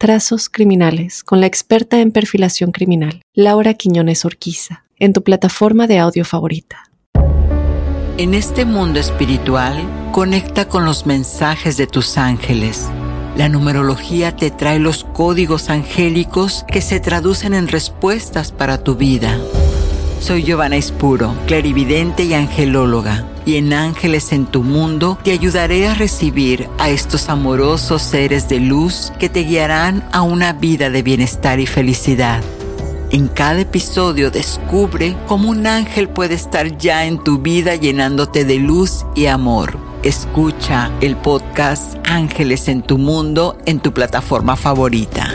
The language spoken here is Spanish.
Trazos Criminales con la experta en perfilación criminal, Laura Quiñones Orquiza en tu plataforma de audio favorita. En este mundo espiritual, conecta con los mensajes de tus ángeles. La numerología te trae los códigos angélicos que se traducen en respuestas para tu vida. Soy Giovanna Espuro, clarividente y angelóloga, y en Ángeles en tu Mundo te ayudaré a recibir a estos amorosos seres de luz que te guiarán a una vida de bienestar y felicidad. En cada episodio descubre cómo un ángel puede estar ya en tu vida llenándote de luz y amor. Escucha el podcast Ángeles en tu Mundo en tu plataforma favorita.